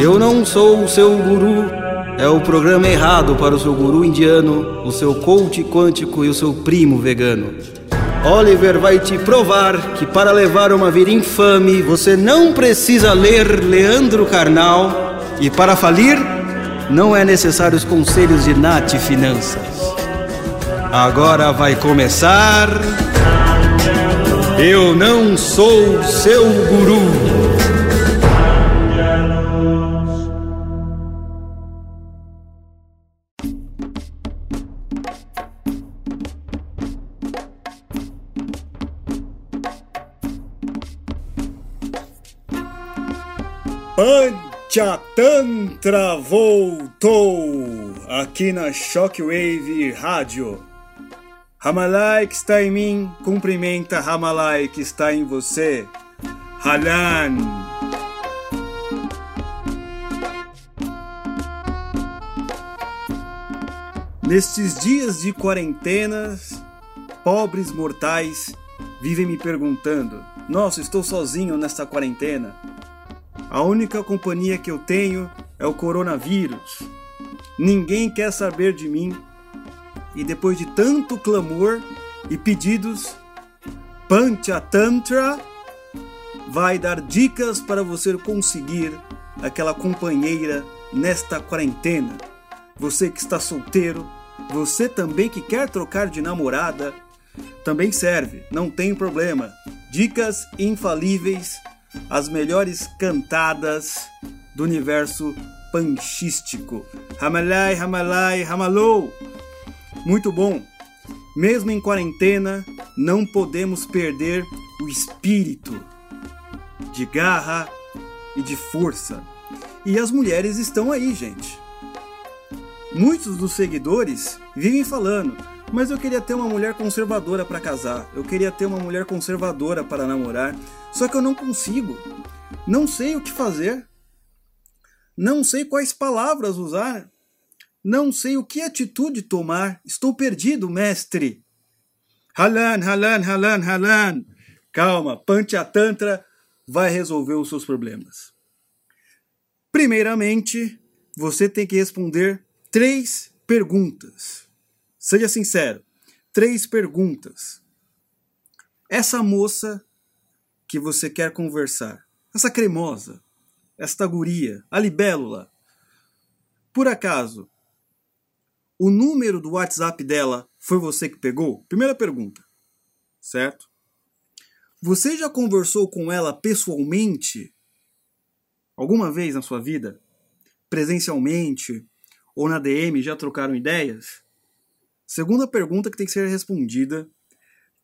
Eu não sou o seu guru. É o programa errado para o seu guru indiano, o seu coach quântico e o seu primo vegano. Oliver vai te provar que para levar uma vida infame você não precisa ler Leandro Carnal e para falir não é necessário os conselhos de Nath Finanças. Agora vai começar. Eu não sou seu guru. Panchatantra voltou aqui na Shockwave Rádio. Ramalai que está em mim, cumprimenta Ramalai que está em você. Halan. Nestes dias de quarentenas, pobres mortais vivem me perguntando: Nossa, estou sozinho nesta quarentena. A única companhia que eu tenho é o coronavírus. Ninguém quer saber de mim. E depois de tanto clamor e pedidos, Panchatantra vai dar dicas para você conseguir aquela companheira nesta quarentena. Você que está solteiro, você também que quer trocar de namorada, também serve, não tem problema. Dicas infalíveis as melhores cantadas do universo panchístico. Ramalai, Ramalai, Ramalou! Muito bom! Mesmo em quarentena, não podemos perder o espírito de garra e de força. E as mulheres estão aí, gente. Muitos dos seguidores vivem falando: mas eu queria ter uma mulher conservadora para casar, eu queria ter uma mulher conservadora para namorar, só que eu não consigo. Não sei o que fazer. Não sei quais palavras usar. Não sei o que atitude tomar. Estou perdido, mestre. Halan, Halan, Halan, Halan. Calma, Panchatantra vai resolver os seus problemas. Primeiramente, você tem que responder três perguntas. Seja sincero. Três perguntas. Essa moça que você quer conversar, essa cremosa, esta guria, a libélula, por acaso, o número do WhatsApp dela foi você que pegou? Primeira pergunta. Certo? Você já conversou com ela pessoalmente? Alguma vez na sua vida? Presencialmente? Ou na DM já trocaram ideias? Segunda pergunta que tem que ser respondida.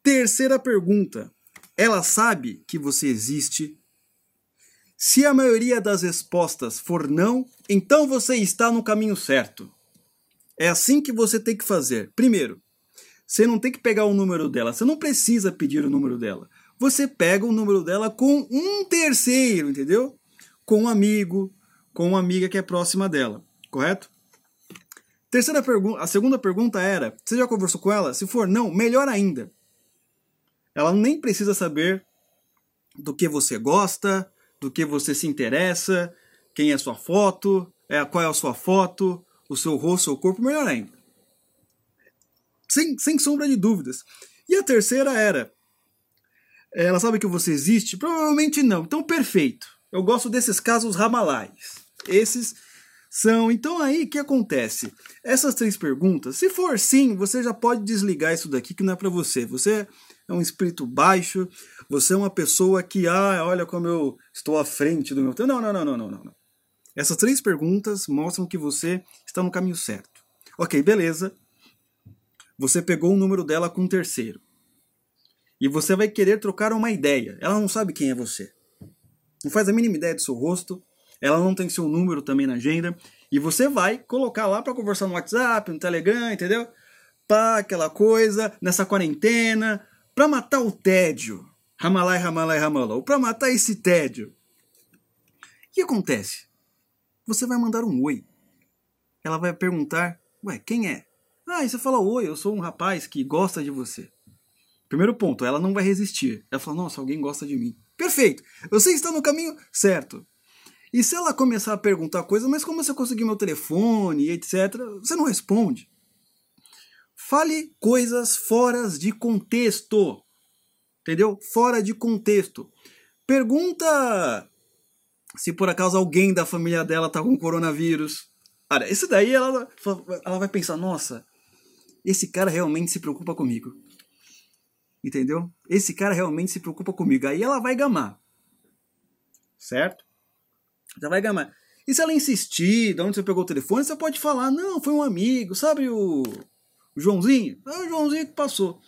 Terceira pergunta: ela sabe que você existe? Se a maioria das respostas for não, então você está no caminho certo. É assim que você tem que fazer. Primeiro, você não tem que pegar o número dela, você não precisa pedir o número dela. Você pega o número dela com um terceiro, entendeu? Com um amigo, com uma amiga que é próxima dela, correto? Terceira pergunta, a segunda pergunta era: você já conversou com ela? Se for não, melhor ainda. Ela nem precisa saber do que você gosta, do que você se interessa, quem é sua foto, é qual é a sua foto, o seu rosto, seu corpo, melhor ainda. Sem, sem sombra de dúvidas. E a terceira era: ela sabe que você existe? Provavelmente não. Então, perfeito. Eu gosto desses casos ramalais. Esses são. Então aí o que acontece? Essas três perguntas, se for sim, você já pode desligar isso daqui que não é para você. Você é um espírito baixo, você é uma pessoa que, ah, olha como eu estou à frente do meu tempo. Não, não, não, não, não, não. Essas três perguntas mostram que você está no caminho certo. Ok, beleza. Você pegou o número dela com um terceiro. E você vai querer trocar uma ideia. Ela não sabe quem é você. Não faz a mínima ideia do seu rosto ela não tem seu número também na agenda. E você vai colocar lá para conversar no WhatsApp, no Telegram, entendeu? Pá, aquela coisa, nessa quarentena, para matar o tédio. Ramalai, ramalai, ramalou. Para matar esse tédio. O que acontece? Você vai mandar um oi. Ela vai perguntar: Ué, quem é? Ah, e você fala: Oi, eu sou um rapaz que gosta de você. Primeiro ponto, ela não vai resistir. Ela fala: Nossa, alguém gosta de mim. Perfeito! Você está no caminho certo. E se ela começar a perguntar coisas, mas como você conseguiu meu telefone, etc., você não responde. Fale coisas fora de contexto. Entendeu? Fora de contexto. Pergunta se por acaso alguém da família dela tá com coronavírus. Cara, isso daí ela, ela vai pensar, nossa, esse cara realmente se preocupa comigo. Entendeu? Esse cara realmente se preocupa comigo. Aí ela vai gamar. Certo? Já vai gamar. E se ela insistir, de onde você pegou o telefone, você pode falar, não, foi um amigo, sabe o, o Joãozinho? É o Joãozinho que passou.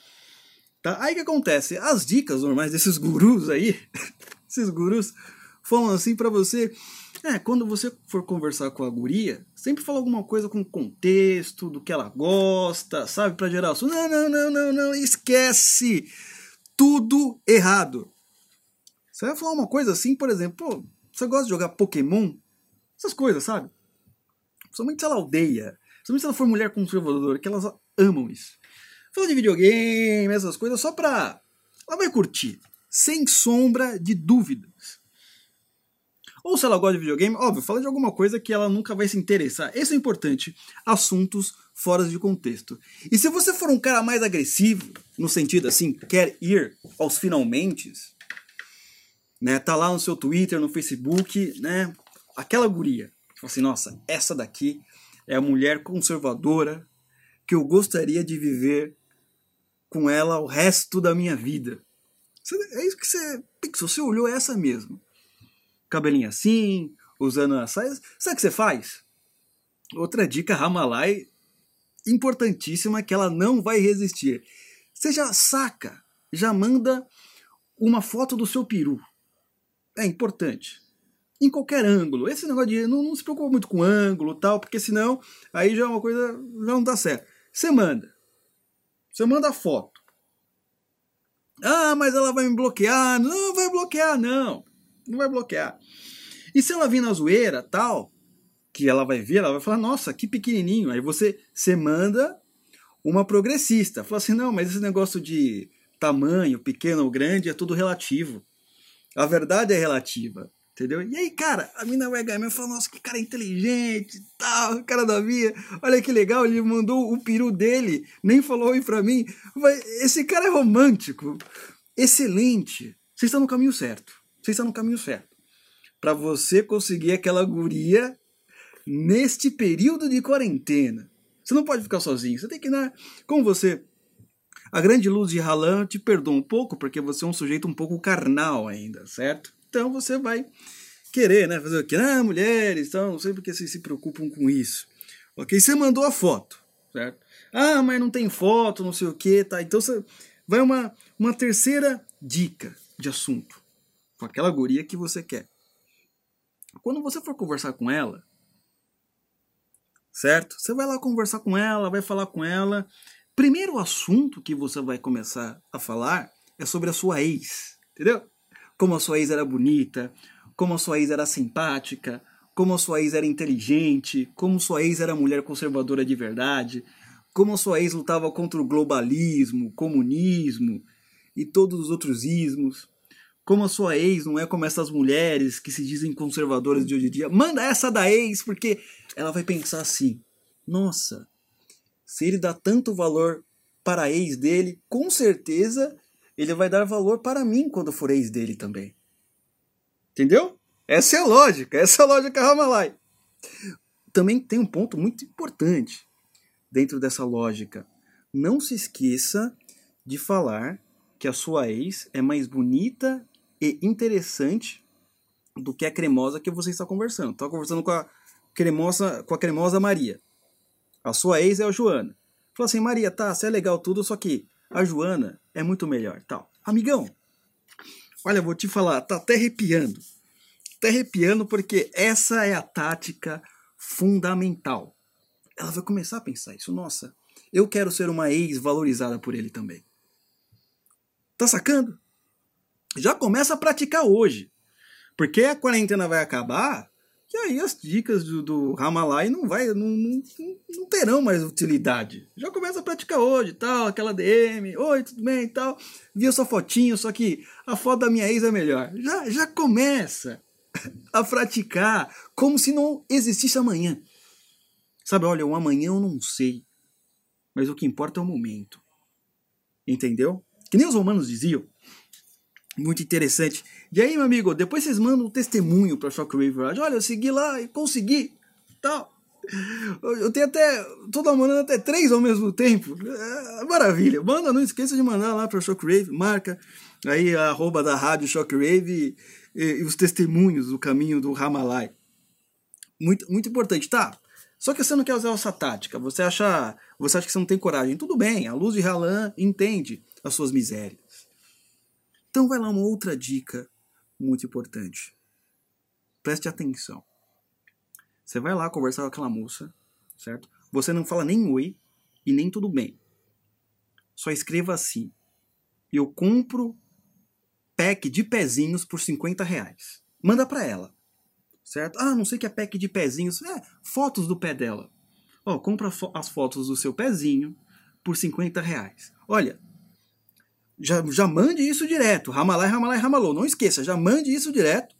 Tá? Aí que acontece? As dicas normais desses gurus aí, esses gurus, falam assim para você. É, quando você for conversar com a guria, sempre fala alguma coisa com contexto, do que ela gosta, sabe? Pra gerar assunto. Não, não, não, não, não, esquece! Tudo errado. Você vai falar uma coisa assim, por exemplo, você gosta de jogar Pokémon? Essas coisas, sabe? Somente se ela aldeia, somente se ela for mulher conservadora, que elas amam isso. Fala de videogame, essas coisas, só pra. Ela vai curtir, sem sombra de dúvidas. Ou se ela gosta de videogame, óbvio, fala de alguma coisa que ela nunca vai se interessar. Isso é importante. Assuntos fora de contexto. E se você for um cara mais agressivo, no sentido assim, quer ir aos finalmente, né? Tá lá no seu Twitter, no Facebook, né? Aquela guria. Tipo assim, nossa, essa daqui é a mulher conservadora que eu gostaria de viver com ela o resto da minha vida. É isso que você pensou, você olhou essa mesmo. Cabelinho assim, usando as saias. Sabe o que você faz? Outra dica Ramalai importantíssima que ela não vai resistir. Você já saca, já manda uma foto do seu peru. É importante. Em qualquer ângulo. Esse negócio de não, não se preocupa muito com ângulo tal, porque senão aí já é uma coisa, já não dá certo. Você manda. Você manda a foto. Ah, mas ela vai me bloquear. Não vai bloquear, não. Não vai bloquear. E se ela vir na zoeira, tal, que ela vai ver, ela vai falar, nossa, que pequenininho. Aí você, você manda uma progressista. Fala assim, não, mas esse negócio de tamanho, pequeno ou grande, é tudo relativo. A verdade é relativa. Entendeu? E aí, cara, a mina WHM falou, nossa, que cara inteligente, tal, cara da Via, olha que legal, ele mandou o peru dele, nem falou oi pra mim. Esse cara é romântico, excelente. Você está no caminho certo. Você está no caminho certo. Para você conseguir aquela guria neste período de quarentena. Você não pode ficar sozinho, você tem que, né? Como você a grande luz de Halan te perdoa um pouco, porque você é um sujeito um pouco carnal ainda, certo? Então você vai querer, né? Fazer o quê? Ah, mulheres, então, não sei porque vocês se preocupam com isso. Ok? Você mandou a foto, certo? Ah, mas não tem foto, não sei o que, tá? Então você vai uma, uma terceira dica de assunto com aquela guria que você quer. Quando você for conversar com ela, certo? Você vai lá conversar com ela, vai falar com ela primeiro assunto que você vai começar a falar é sobre a sua ex, entendeu? Como a sua ex era bonita, como a sua ex era simpática, como a sua ex era inteligente, como sua ex era mulher conservadora de verdade, como a sua ex lutava contra o globalismo, comunismo e todos os outros ismos, como a sua ex não é como essas mulheres que se dizem conservadoras de hoje em dia. Manda essa da ex, porque ela vai pensar assim: nossa, se ele dá tanto valor para a ex dele, com certeza ele vai dar valor para mim quando for ex dele também. Entendeu? Essa é a lógica, essa é a lógica Ramalai. Também tem um ponto muito importante dentro dessa lógica. Não se esqueça de falar que a sua ex é mais bonita e interessante do que a cremosa que você está conversando. Está conversando com a cremosa, com a cremosa Maria. A sua ex é a Joana. Falou assim, Maria, tá, você é legal tudo, só que a Joana é muito melhor, tal. Amigão, olha, vou te falar, tá até arrepiando. Tá arrepiando porque essa é a tática fundamental. Ela vai começar a pensar isso. Nossa, eu quero ser uma ex valorizada por ele também. Tá sacando? Já começa a praticar hoje. Porque a quarentena vai acabar e aí as dicas do, do Ramalai não, vai, não, não, não, terão mais utilidade. Já começa a praticar hoje, tal, aquela DM, oi, tudo bem tal. Viu sua fotinho, só que a foto da minha ex é melhor. Já, já começa. a praticar como se não existisse amanhã. Sabe, olha, o amanhã eu não sei, mas o que importa é o momento. Entendeu? Que nem os romanos diziam. Muito interessante. E aí, meu amigo, depois vocês mandam um testemunho para Shockwave Garage. Olha, eu segui lá e consegui. Tal. Eu tenho até. Tô namorando até três ao mesmo tempo. É, maravilha. Manda, não esqueça de mandar lá para Shockwave, marca aí a arroba da rádio Shockwave e, e, os testemunhos do caminho do Ramalai. Muito, muito importante, tá? Só que você não quer usar essa tática. Você acha, você acha que você não tem coragem. Tudo bem, a luz de Ralan entende as suas misérias. Então vai lá uma outra dica muito importante. Preste atenção. Você vai lá conversar com aquela moça, certo? Você não fala nem oi e nem tudo bem. Só escreva assim. Eu compro pack de pezinhos por 50 reais. Manda para ela. Certo? Ah, não sei que é pack de pezinhos. É, fotos do pé dela. Ó, compra fo as fotos do seu pezinho por 50 reais. Olha, já, já mande isso direto. Ramalai, ramalai, ramalou. Não esqueça, já mande isso direto.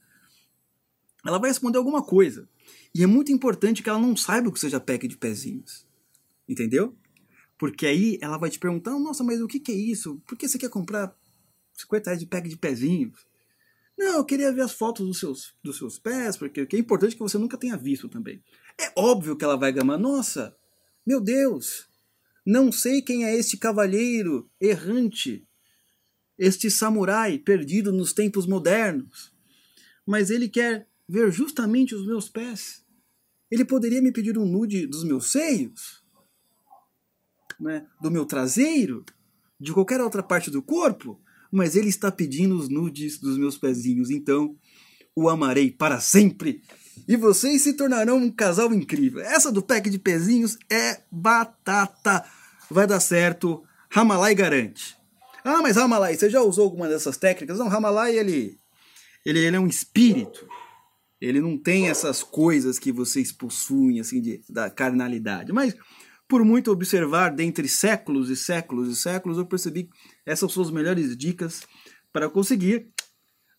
Ela vai responder alguma coisa. E é muito importante que ela não saiba que seja pack de pezinhos. Entendeu? Porque aí ela vai te perguntar, nossa, mas o que, que é isso? Por que você quer comprar 50 reais de pack de pezinhos? Não, eu queria ver as fotos dos seus, dos seus pés, porque é importante que você nunca tenha visto também. É óbvio que ela vai gamar, nossa, meu Deus, não sei quem é este cavalheiro errante, este samurai perdido nos tempos modernos, mas ele quer ver justamente os meus pés. Ele poderia me pedir um nude dos meus seios, né, do meu traseiro, de qualquer outra parte do corpo, mas ele está pedindo os nudes dos meus pezinhos, então o amarei para sempre. E vocês se tornarão um casal incrível. Essa do pack de pezinhos é batata. Vai dar certo. Ramalai garante. Ah, mas Ramalai, você já usou alguma dessas técnicas? Não, Ramalai, ele, ele, ele é um espírito. Ele não tem essas coisas que vocês possuem, assim, de, da carnalidade. Mas, por muito observar, dentre séculos e séculos e séculos, eu percebi que essas são as melhores dicas para conseguir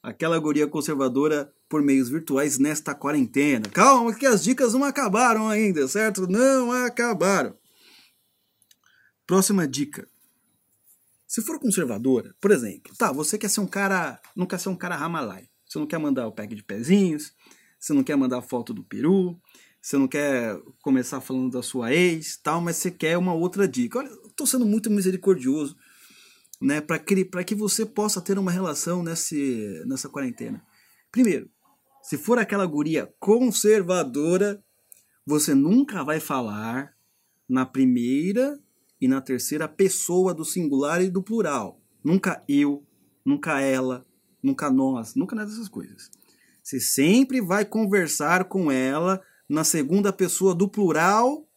aquela guria conservadora por meios virtuais nesta quarentena. Calma, que as dicas não acabaram ainda, certo? Não acabaram. Próxima dica. Se for conservadora, por exemplo, tá, você quer ser um cara, não quer ser um cara ramalai. Você não quer mandar o pack de pezinhos, você não quer mandar foto do peru, você não quer começar falando da sua ex, tal, mas você quer uma outra dica. Olha, estou sendo muito misericordioso, né, para que para que você possa ter uma relação nesse nessa quarentena. Primeiro, se for aquela guria conservadora, você nunca vai falar na primeira e na terceira pessoa do singular e do plural. Nunca eu, nunca ela, nunca nós, nunca nada dessas coisas. Você sempre vai conversar com ela na segunda pessoa do plural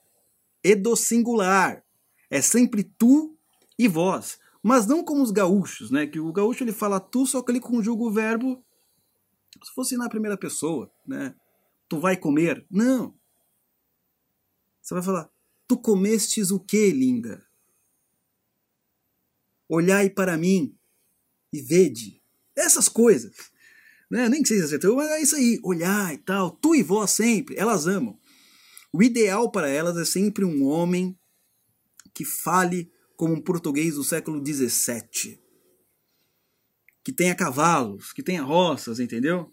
e do singular. É sempre tu e vós. Mas não como os gaúchos, né? Que o gaúcho ele fala tu, só que ele conjuga o verbo se fosse na primeira pessoa, né? Tu vai comer? Não. Você vai falar, tu comestes o que, linda? Olhai para mim e vede. Essas coisas né? Nem sei se acertou, mas é isso aí, olhar e tal, tu e vós sempre, elas amam. O ideal para elas é sempre um homem que fale como um português do século XVII. Que tenha cavalos, que tenha roças, entendeu?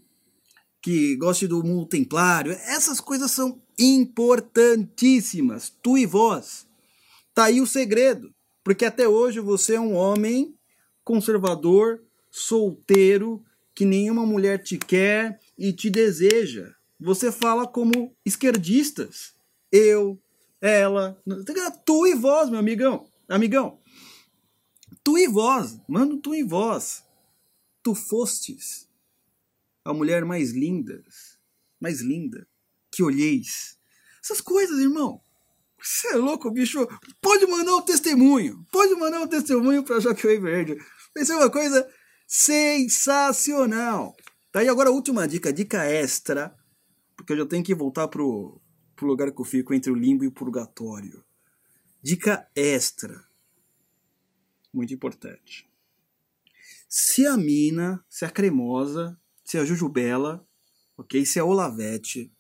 Que goste do mundo templário. Essas coisas são importantíssimas. Tu e vós. Tá aí o segredo. Porque até hoje você é um homem conservador, solteiro, que nenhuma mulher te quer e te deseja. Você fala como esquerdistas. Eu, ela, tu e vós, meu amigão. Amigão. Tu e vós, mano, tu e vós. Tu fostes a mulher mais linda, mais linda que olheis. Essas coisas, irmão. Você é louco, bicho. Pode mandar um testemunho. Pode mandar um testemunho para Joaquim Verde. Isso é uma coisa Sensacional! Tá aí agora a última dica, dica extra, porque eu já tenho que voltar pro, pro lugar que eu fico entre o limbo e o purgatório. Dica extra. Muito importante. Se a mina, se a cremosa, se a jujubela, ok? Se é Olavete,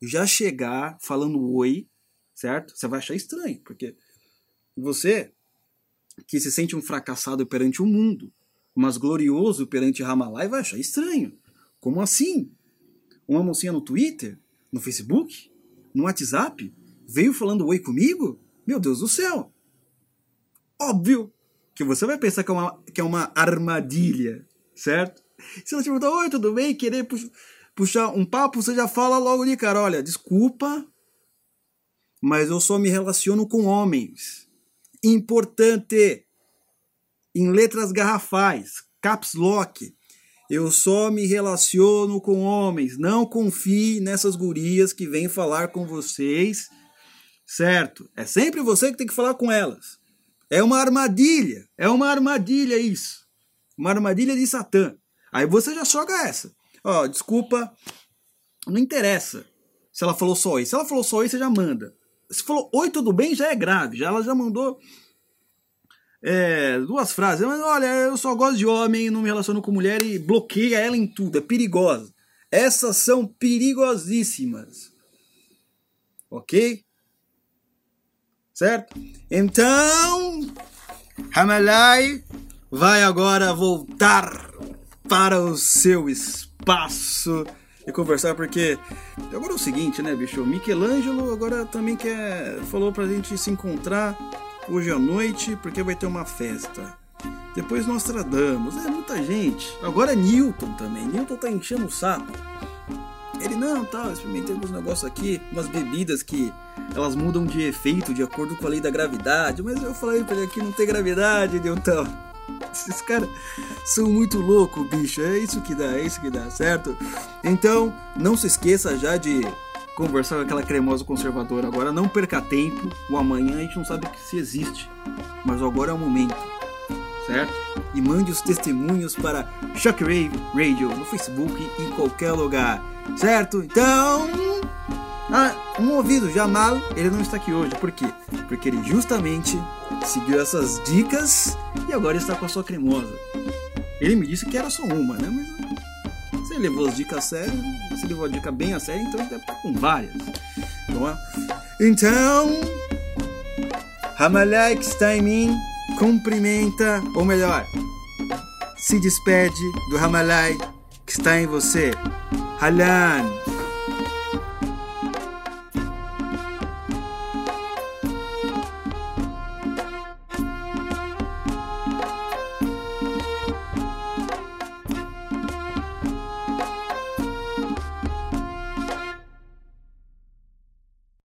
já chegar falando oi, certo? Você vai achar estranho, porque você que se sente um fracassado perante o mundo, mas glorioso perante Ramalai, vai achar estranho. Como assim? Uma mocinha no Twitter, no Facebook, no WhatsApp, veio falando oi comigo? Meu Deus do céu! Óbvio que você vai pensar que é uma, que é uma armadilha, certo? Se ela te perguntar, oi, tudo bem? Querer puxar um papo, você já fala logo de cara, olha, desculpa, mas eu só me relaciono com homens. Importante, em letras garrafais, caps lock, eu só me relaciono com homens. Não confie nessas gurias que vêm falar com vocês, certo? É sempre você que tem que falar com elas. É uma armadilha, é uma armadilha isso. Uma armadilha de Satã. Aí você já joga essa. Ó, oh, desculpa, não interessa se ela falou só oi. Se ela falou só oi, você já manda. Se falou oi, tudo bem, já é grave. Já ela já mandou é, duas frases. Mas olha, eu só gosto de homem, não me relaciono com mulher e bloqueia ela em tudo. É perigosa. Essas são perigosíssimas. Ok? Certo? Então, Hamalai vai agora voltar para o seu espaço e conversar, porque agora é o seguinte, né, bicho? Michelangelo agora também quer. falou pra gente se encontrar hoje à noite, porque vai ter uma festa. Depois Nostradamus, é muita gente. Agora Newton também. Newton tá enchendo o saco. Ele, não, tá, experimentei alguns negócios aqui, umas bebidas que elas mudam de efeito de acordo com a lei da gravidade. Mas eu falei pra ele aqui, não tem gravidade, Newton. Esses caras são muito loucos, bicho. É isso que dá, é isso que dá, certo? Então, não se esqueça já de conversar com aquela cremosa conservadora. Agora não perca tempo, o amanhã a gente não sabe se existe, mas agora é o momento, certo? E mande os testemunhos para Shockwave Radio no Facebook e em qualquer lugar, certo? Então, ah, um ouvido, Jamal, ele não está aqui hoje, por quê? Porque ele justamente seguiu essas dicas e agora está com a sua cremosa. Ele me disse que era só uma, né? Mas ele levou as dicas a sério, se levou a dica bem a sério, então deve estar com várias. É? Então, Hamalek está em mim, cumprimenta, ou melhor, se despede do Hamalai que está em você. Halan.